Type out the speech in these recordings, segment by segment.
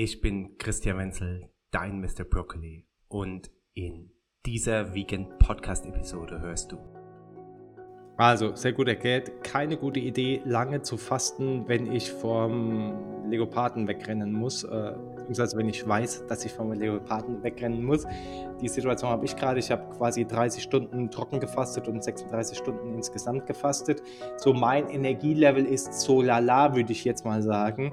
Ich bin Christian Wenzel, dein Mr. Broccoli und in dieser Vegan Podcast Episode hörst du. Also, sehr gut erklärt. Keine gute Idee, lange zu fasten, wenn ich vom Leoparden wegrennen muss. Äh, beziehungsweise wenn ich weiß, dass ich vom Leoparden wegrennen muss. Die Situation habe ich gerade. Ich habe quasi 30 Stunden trocken gefastet und 36 Stunden insgesamt gefastet. So mein Energielevel ist so lala, würde ich jetzt mal sagen.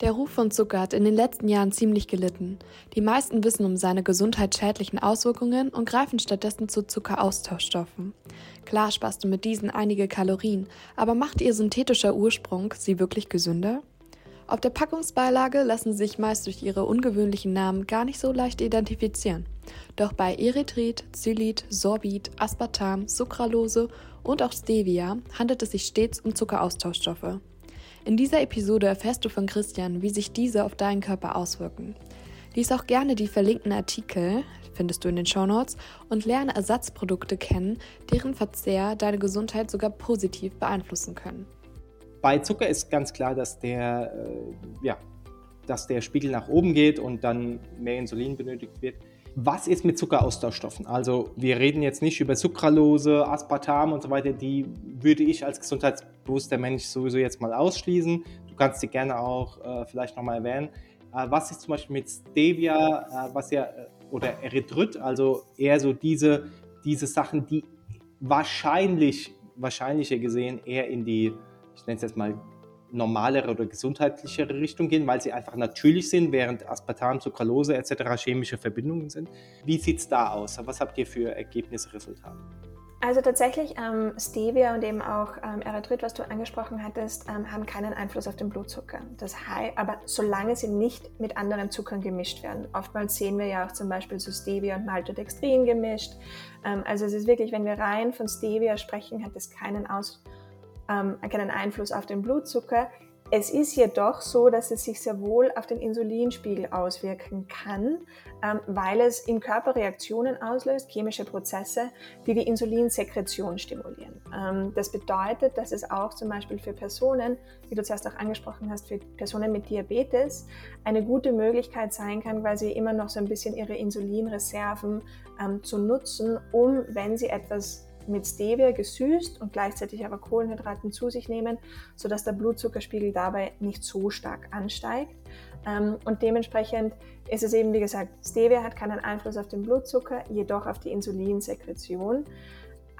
Der Ruf von Zucker hat in den letzten Jahren ziemlich gelitten. Die meisten wissen um seine gesundheitsschädlichen Auswirkungen und greifen stattdessen zu Zuckeraustauschstoffen. Klar sparst du mit diesen einige Kalorien, aber macht ihr synthetischer Ursprung sie wirklich gesünder? Auf der Packungsbeilage lassen sich meist durch ihre ungewöhnlichen Namen gar nicht so leicht identifizieren. Doch bei Erythrit, Xylit, Sorbit, Aspartam, Sucralose und auch Stevia handelt es sich stets um Zuckeraustauschstoffe. In dieser Episode erfährst du von Christian, wie sich diese auf deinen Körper auswirken. Lies auch gerne die verlinkten Artikel, findest du in den Shownotes, und lerne Ersatzprodukte kennen, deren Verzehr deine Gesundheit sogar positiv beeinflussen können. Bei Zucker ist ganz klar, dass der, äh, ja, dass der Spiegel nach oben geht und dann mehr Insulin benötigt wird. Was ist mit Zuckeraustauschstoffen? Also wir reden jetzt nicht über Sucralose, Aspartam und so weiter, die würde ich als gesundheitsbewusster Mensch sowieso jetzt mal ausschließen. Du kannst sie gerne auch äh, vielleicht nochmal erwähnen. Äh, was ist zum Beispiel mit Stevia, äh, was ja, äh, oder Erythrit, also eher so diese, diese Sachen, die wahrscheinlich, wahrscheinlicher gesehen eher in die, ich nenne es jetzt mal normalere oder gesundheitlichere Richtung gehen, weil sie einfach natürlich sind, während Aspartam, Sucralose etc. chemische Verbindungen sind. Wie sieht es da aus? Was habt ihr für Ergebnisse, Resultate? Also tatsächlich, ähm, Stevia und eben auch ähm, Erythrit, was du angesprochen hattest, ähm, haben keinen Einfluss auf den Blutzucker. Das heißt, aber solange sie nicht mit anderen Zuckern gemischt werden. Oftmals sehen wir ja auch zum Beispiel so Stevia und Maltodextrin gemischt. Ähm, also es ist wirklich, wenn wir rein von Stevia sprechen, hat es keinen Aus ähm, keinen Einfluss auf den Blutzucker. Es ist jedoch so, dass es sich sehr wohl auf den Insulinspiegel auswirken kann, ähm, weil es im Körper Reaktionen auslöst, chemische Prozesse, die die Insulinsekretion stimulieren. Ähm, das bedeutet, dass es auch zum Beispiel für Personen, wie du zuerst auch angesprochen hast, für Personen mit Diabetes eine gute Möglichkeit sein kann, weil sie immer noch so ein bisschen ihre Insulinreserven ähm, zu nutzen, um, wenn sie etwas mit Stevia gesüßt und gleichzeitig aber Kohlenhydraten zu sich nehmen, sodass der Blutzuckerspiegel dabei nicht so stark ansteigt. Ähm, und dementsprechend ist es eben, wie gesagt, Stevia hat keinen Einfluss auf den Blutzucker, jedoch auf die Insulinsekretion.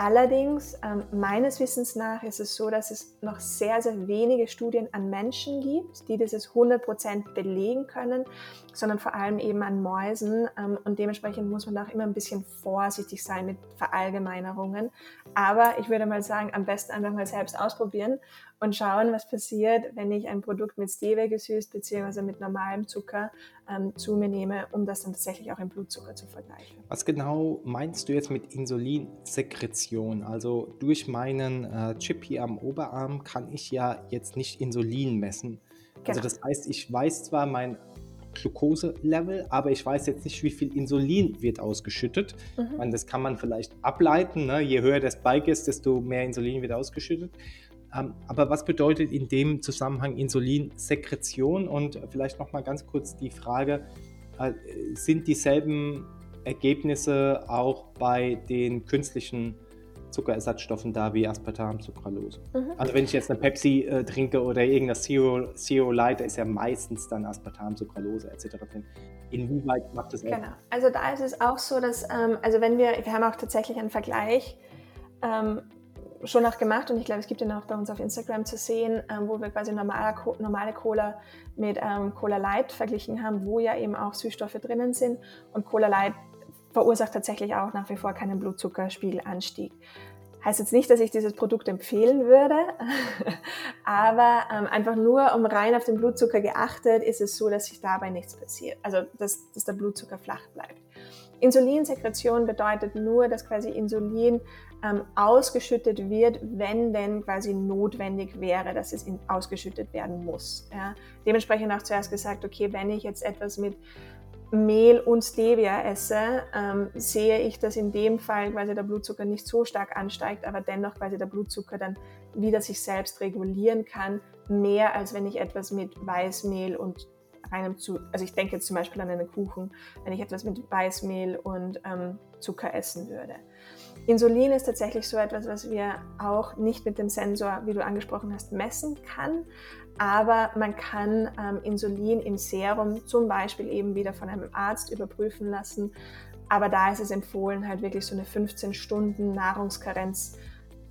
Allerdings, ähm, meines Wissens nach, ist es so, dass es noch sehr, sehr wenige Studien an Menschen gibt, die dieses 100% belegen können, sondern vor allem eben an Mäusen. Ähm, und dementsprechend muss man auch immer ein bisschen vorsichtig sein mit Verallgemeinerungen. Aber ich würde mal sagen, am besten einfach mal selbst ausprobieren und schauen, was passiert, wenn ich ein Produkt mit Stevia gesüßt bzw. mit normalem Zucker ähm, zu mir nehme, um das dann tatsächlich auch im Blutzucker zu vergleichen. Was genau meinst du jetzt mit Insulinsekretion? Also durch meinen äh, Chip hier am Oberarm kann ich ja jetzt nicht Insulin messen. Also genau. das heißt, ich weiß zwar mein Glukoselevel, aber ich weiß jetzt nicht, wie viel Insulin wird ausgeschüttet. Mhm. Meine, das kann man vielleicht ableiten. Ne? Je höher der Spike ist, desto mehr Insulin wird ausgeschüttet. Ähm, aber was bedeutet in dem Zusammenhang Insulinsekretion? Und vielleicht noch mal ganz kurz die Frage: äh, Sind dieselben Ergebnisse auch bei den künstlichen Zuckerersatzstoffen da wie Aspartam, Sucralose? Mhm. Also wenn ich jetzt eine Pepsi äh, trinke oder irgendein Zero, Zero Light, da ist ja meistens dann Aspartam, Sucralose etc. drin. Inwieweit macht das Genau. Also da ist es auch so, dass ähm, also wenn wir wir haben auch tatsächlich einen Vergleich ähm, schon auch gemacht und ich glaube, es gibt ihn auch bei uns auf Instagram zu sehen, ähm, wo wir quasi normale, normale Cola mit ähm, Cola Light verglichen haben, wo ja eben auch Süßstoffe drinnen sind und Cola Light verursacht tatsächlich auch nach wie vor keinen Blutzuckerspiegelanstieg. Heißt jetzt nicht, dass ich dieses Produkt empfehlen würde, aber ähm, einfach nur um rein auf den Blutzucker geachtet, ist es so, dass sich dabei nichts passiert. Also, dass, dass der Blutzucker flach bleibt. Insulinsekretion bedeutet nur, dass quasi Insulin ähm, ausgeschüttet wird, wenn denn quasi notwendig wäre, dass es ausgeschüttet werden muss. Ja. Dementsprechend auch zuerst gesagt, okay, wenn ich jetzt etwas mit Mehl und Stevia esse, ähm, sehe ich, dass in dem Fall quasi der Blutzucker nicht so stark ansteigt, aber dennoch quasi der Blutzucker dann wieder sich selbst regulieren kann, mehr als wenn ich etwas mit Weißmehl und reinem Zucker, also ich denke jetzt zum Beispiel an einen Kuchen, wenn ich etwas mit Weißmehl und ähm, Zucker essen würde. Insulin ist tatsächlich so etwas, was wir auch nicht mit dem Sensor, wie du angesprochen hast, messen kann. Aber man kann ähm, Insulin im Serum zum Beispiel eben wieder von einem Arzt überprüfen lassen. Aber da ist es empfohlen, halt wirklich so eine 15 Stunden Nahrungskarenz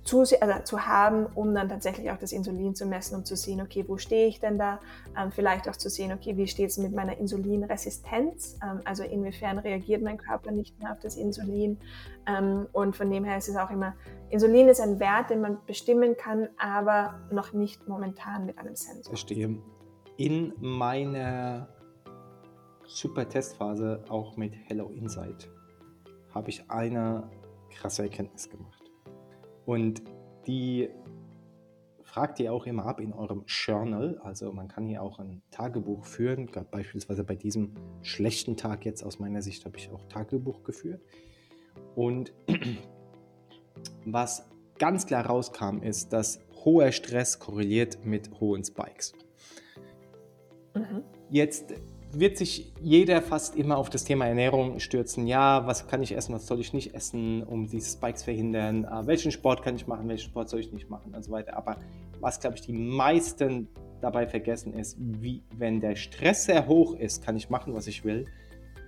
zu, also zu haben, um dann tatsächlich auch das Insulin zu messen, um zu sehen, okay, wo stehe ich denn da? Ähm, vielleicht auch zu sehen, okay, wie steht es mit meiner Insulinresistenz? Ähm, also inwiefern reagiert mein Körper nicht mehr auf das Insulin? Ähm, und von dem her ist es auch immer, Insulin ist ein Wert, den man bestimmen kann, aber noch nicht momentan mit einem Sensor. Verstehe. In meiner super Testphase, auch mit Hello Insight, habe ich eine krasse Erkenntnis gemacht. Und die fragt ihr auch immer ab in eurem Journal. Also man kann hier auch ein Tagebuch führen. Beispielsweise bei diesem schlechten Tag jetzt aus meiner Sicht habe ich auch Tagebuch geführt. Und was ganz klar rauskam, ist, dass hoher Stress korreliert mit hohen Spikes. Mhm. Jetzt wird sich jeder fast immer auf das Thema Ernährung stürzen. Ja, was kann ich essen, was soll ich nicht essen, um diese Spikes verhindern? Äh, welchen Sport kann ich machen, welchen Sport soll ich nicht machen und so weiter. Aber was, glaube ich, die meisten dabei vergessen ist, wie, wenn der Stress sehr hoch ist, kann ich machen, was ich will.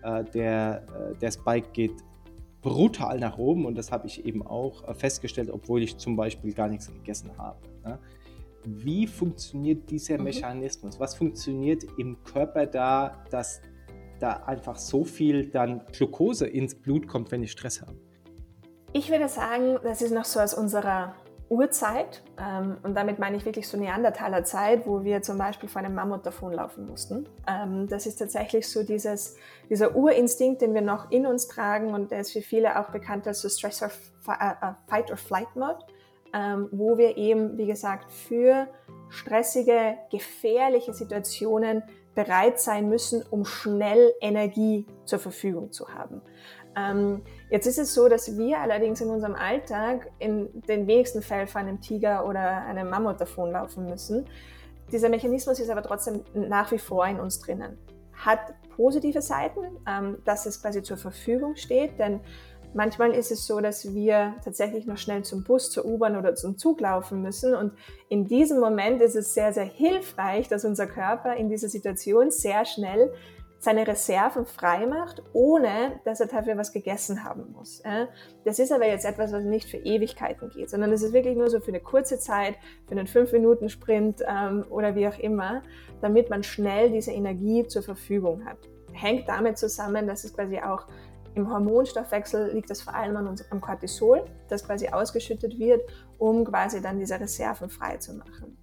Äh, der, äh, der Spike geht brutal nach oben und das habe ich eben auch äh, festgestellt, obwohl ich zum Beispiel gar nichts gegessen habe. Wie funktioniert dieser mhm. Mechanismus? Was funktioniert im Körper da, dass da einfach so viel dann Glucose ins Blut kommt, wenn ich Stress habe? Ich würde sagen, das ist noch so aus unserer Urzeit. Ähm, und damit meine ich wirklich so Neandertaler Zeit, wo wir zum Beispiel vor einem Mammut davonlaufen mussten. Ähm, das ist tatsächlich so dieses, dieser Urinstinkt, den wir noch in uns tragen und der ist für viele auch bekannt als so Stress or äh, äh, Fight or Flight Mode ähm, wo wir eben, wie gesagt, für stressige, gefährliche Situationen bereit sein müssen, um schnell Energie zur Verfügung zu haben. Ähm, jetzt ist es so, dass wir allerdings in unserem Alltag in den wenigsten Fällen vor einem Tiger oder einem Mammut davonlaufen müssen. Dieser Mechanismus ist aber trotzdem nach wie vor in uns drinnen. Hat positive Seiten, ähm, dass es quasi zur Verfügung steht, denn Manchmal ist es so, dass wir tatsächlich noch schnell zum Bus, zur U-Bahn oder zum Zug laufen müssen. Und in diesem Moment ist es sehr, sehr hilfreich, dass unser Körper in dieser Situation sehr schnell seine Reserven freimacht, ohne dass er dafür was gegessen haben muss. Das ist aber jetzt etwas, was nicht für Ewigkeiten geht, sondern es ist wirklich nur so für eine kurze Zeit, für einen 5-Minuten-Sprint ähm, oder wie auch immer, damit man schnell diese Energie zur Verfügung hat. Hängt damit zusammen, dass es quasi auch im Hormonstoffwechsel liegt es vor allem an unserem Cortisol, das quasi ausgeschüttet wird, um quasi dann diese Reserven frei zu machen.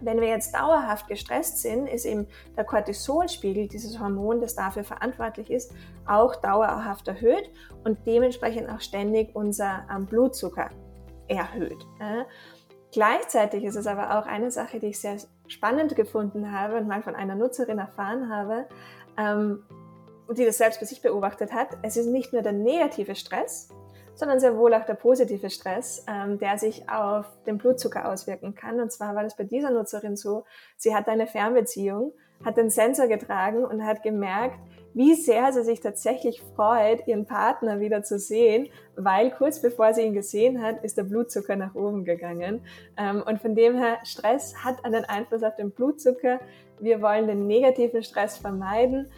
Wenn wir jetzt dauerhaft gestresst sind, ist eben der Cortisolspiegel, dieses Hormon, das dafür verantwortlich ist, auch dauerhaft erhöht und dementsprechend auch ständig unser ähm, Blutzucker erhöht. Gleichzeitig ist es aber auch eine Sache, die ich sehr spannend gefunden habe und mal von einer Nutzerin erfahren habe. Die das selbst bei sich beobachtet hat, es ist nicht nur der negative Stress, sondern sehr wohl auch der positive Stress, ähm, der sich auf den Blutzucker auswirken kann. Und zwar war das bei dieser Nutzerin so, sie hat eine Fernbeziehung, hat den Sensor getragen und hat gemerkt, wie sehr sie sich tatsächlich freut, ihren Partner wieder zu sehen, weil kurz bevor sie ihn gesehen hat, ist der Blutzucker nach oben gegangen. Ähm, und von dem her, Stress hat einen Einfluss auf den Blutzucker. Wir wollen den negativen Stress vermeiden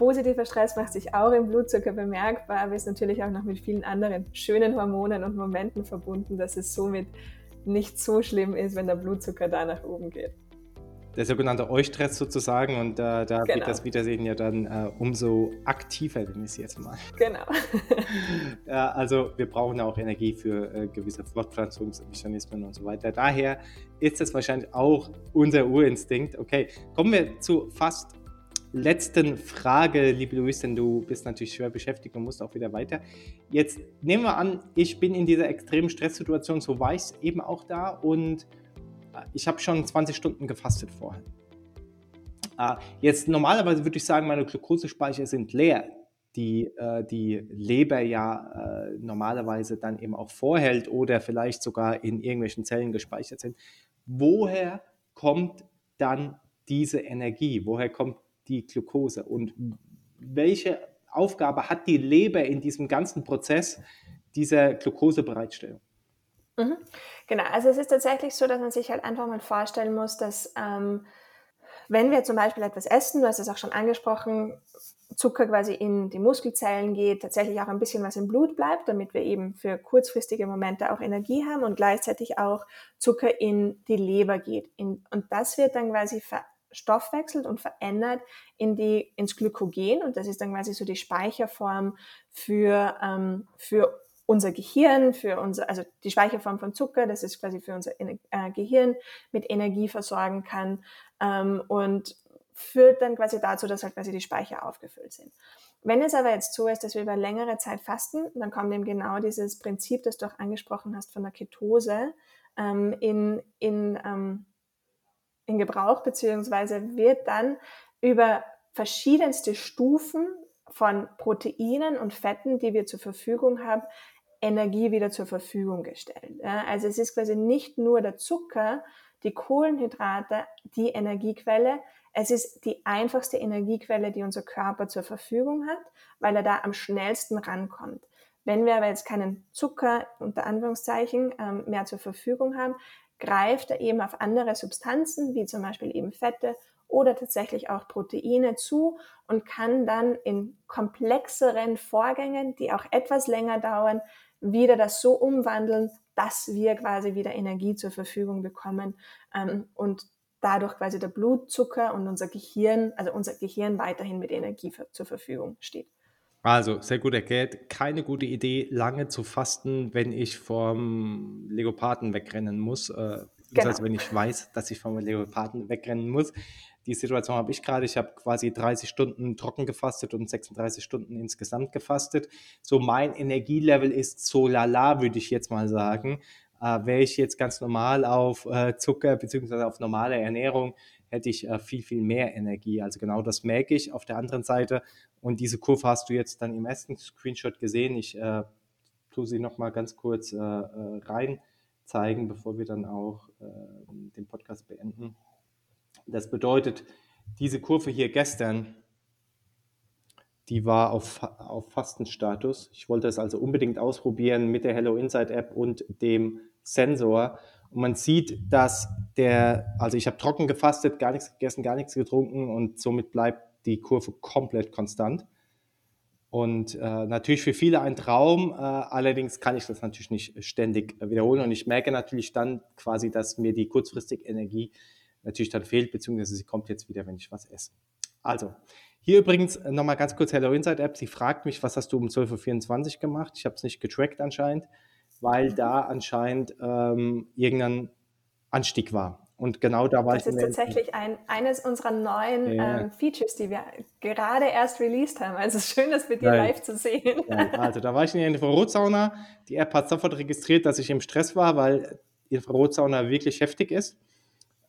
Positiver Stress macht sich auch im Blutzucker bemerkbar, aber ist natürlich auch noch mit vielen anderen schönen Hormonen und Momenten verbunden, dass es somit nicht so schlimm ist, wenn der Blutzucker da nach oben geht. der sogenannte Eustress sozusagen und äh, da genau. wird das Wiedersehen ja dann äh, umso aktiver, nenne ich es jetzt mal. Genau. ja, also wir brauchen auch Energie für äh, gewisse Fortpflanzungsmechanismen und so weiter. Daher ist das wahrscheinlich auch unser Urinstinkt. Okay, kommen wir zu fast letzten Frage, liebe Luis, denn du bist natürlich schwer beschäftigt und musst auch wieder weiter. Jetzt nehmen wir an, ich bin in dieser extremen Stresssituation, so war ich eben auch da und ich habe schon 20 Stunden gefastet vorher. Ah, jetzt normalerweise würde ich sagen, meine Glukosespeicher sind leer, die äh, die Leber ja äh, normalerweise dann eben auch vorhält oder vielleicht sogar in irgendwelchen Zellen gespeichert sind. Woher kommt dann diese Energie? Woher kommt die Glukose? Und welche Aufgabe hat die Leber in diesem ganzen Prozess dieser Glukosebereitstellung? Mhm. Genau, also es ist tatsächlich so, dass man sich halt einfach mal vorstellen muss, dass ähm, wenn wir zum Beispiel etwas essen, du hast es auch schon angesprochen, Zucker quasi in die Muskelzellen geht, tatsächlich auch ein bisschen was im Blut bleibt, damit wir eben für kurzfristige Momente auch Energie haben und gleichzeitig auch Zucker in die Leber geht. Und das wird dann quasi verstoffwechselt und verändert in die, ins Glykogen und das ist dann quasi so die Speicherform für, ähm, für unser Gehirn, für unser, also die Speicherform von Zucker, das ist quasi für unser äh, Gehirn mit Energie versorgen kann ähm, und führt dann quasi dazu, dass halt quasi die Speicher aufgefüllt sind. Wenn es aber jetzt so ist, dass wir über längere Zeit fasten, dann kommt eben genau dieses Prinzip, das du auch angesprochen hast von der Ketose ähm, in, in, ähm, in Gebrauch, beziehungsweise wird dann über verschiedenste Stufen von Proteinen und Fetten, die wir zur Verfügung haben, Energie wieder zur Verfügung gestellt. Also es ist quasi nicht nur der Zucker, die Kohlenhydrate, die Energiequelle. Es ist die einfachste Energiequelle, die unser Körper zur Verfügung hat, weil er da am schnellsten rankommt. Wenn wir aber jetzt keinen Zucker unter Anführungszeichen ähm, mehr zur Verfügung haben, greift er eben auf andere Substanzen, wie zum Beispiel eben Fette oder tatsächlich auch Proteine zu und kann dann in komplexeren Vorgängen, die auch etwas länger dauern, wieder das so umwandeln, dass wir quasi wieder Energie zur Verfügung bekommen ähm, und dadurch quasi der Blutzucker und unser Gehirn, also unser Gehirn weiterhin mit Energie für, zur Verfügung steht. Also, sehr gut erklärt. Keine gute Idee, lange zu fasten, wenn ich vom Leoparden wegrennen muss. Äh, genau. wenn ich weiß, dass ich vom Leoparden wegrennen muss. Die Situation habe ich gerade. Ich habe quasi 30 Stunden trocken gefastet und 36 Stunden insgesamt gefastet. So mein Energielevel ist so lala, würde ich jetzt mal sagen. Äh, Wäre ich jetzt ganz normal auf äh, Zucker bzw. auf normale Ernährung, hätte ich äh, viel, viel mehr Energie. Also genau das merke ich auf der anderen Seite. Und diese Kurve hast du jetzt dann im ersten Screenshot gesehen. Ich äh, tue sie nochmal ganz kurz äh, äh, rein zeigen, bevor wir dann auch äh, den Podcast beenden. Das bedeutet, diese Kurve hier gestern, die war auf, auf Fastenstatus. Ich wollte es also unbedingt ausprobieren mit der Hello Insight App und dem Sensor. Und man sieht, dass der, also ich habe trocken gefastet, gar nichts gegessen, gar nichts getrunken und somit bleibt die Kurve komplett konstant. Und äh, natürlich für viele ein Traum, äh, allerdings kann ich das natürlich nicht ständig wiederholen und ich merke natürlich dann quasi, dass mir die kurzfristige Energie natürlich dann fehlt, beziehungsweise sie kommt jetzt wieder, wenn ich was esse. Also, hier übrigens nochmal ganz kurz Hello Insight App. Sie fragt mich, was hast du um 12.24 Uhr gemacht? Ich habe es nicht getrackt anscheinend, weil da anscheinend ähm, irgendein Anstieg war. Und genau da war das ich. Das ist tatsächlich ein, eines unserer neuen ja. ähm, Features, die wir gerade erst released haben. Also es ist schön, das mit dir Nein. live zu sehen. Ja, also da war ich in der Infrarotsauna. Die App hat sofort registriert, dass ich im Stress war, weil die Infrarotsauna wirklich heftig ist.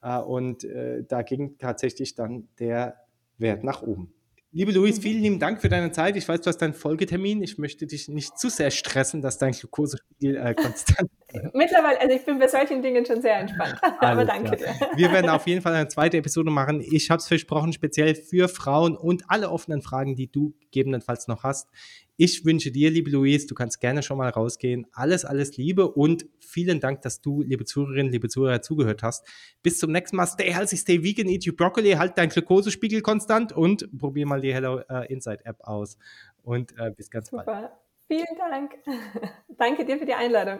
Äh, und äh, da ging tatsächlich dann der Wert nach oben. Liebe Luis, vielen lieben Dank für deine Zeit. Ich weiß, du hast deinen Folgetermin. Ich möchte dich nicht zu sehr stressen, dass dein Glukosespiegel äh, konstant. Mittlerweile, also ich bin bei solchen Dingen schon sehr entspannt. Aber danke dir. Wir werden auf jeden Fall eine zweite Episode machen. Ich habe es versprochen, speziell für Frauen und alle offenen Fragen, die du gegebenenfalls noch hast. Ich wünsche dir, liebe Louise, du kannst gerne schon mal rausgehen. Alles, alles Liebe und vielen Dank, dass du, liebe Zuhörerinnen, liebe Zuhörer, zugehört hast. Bis zum nächsten Mal. Stay healthy, stay vegan, eat your broccoli, halt deinen Glukosespiegel konstant und probier mal die Hello uh, Insight App aus. Und uh, bis ganz Super. bald. Vielen Dank. Danke dir für die Einladung.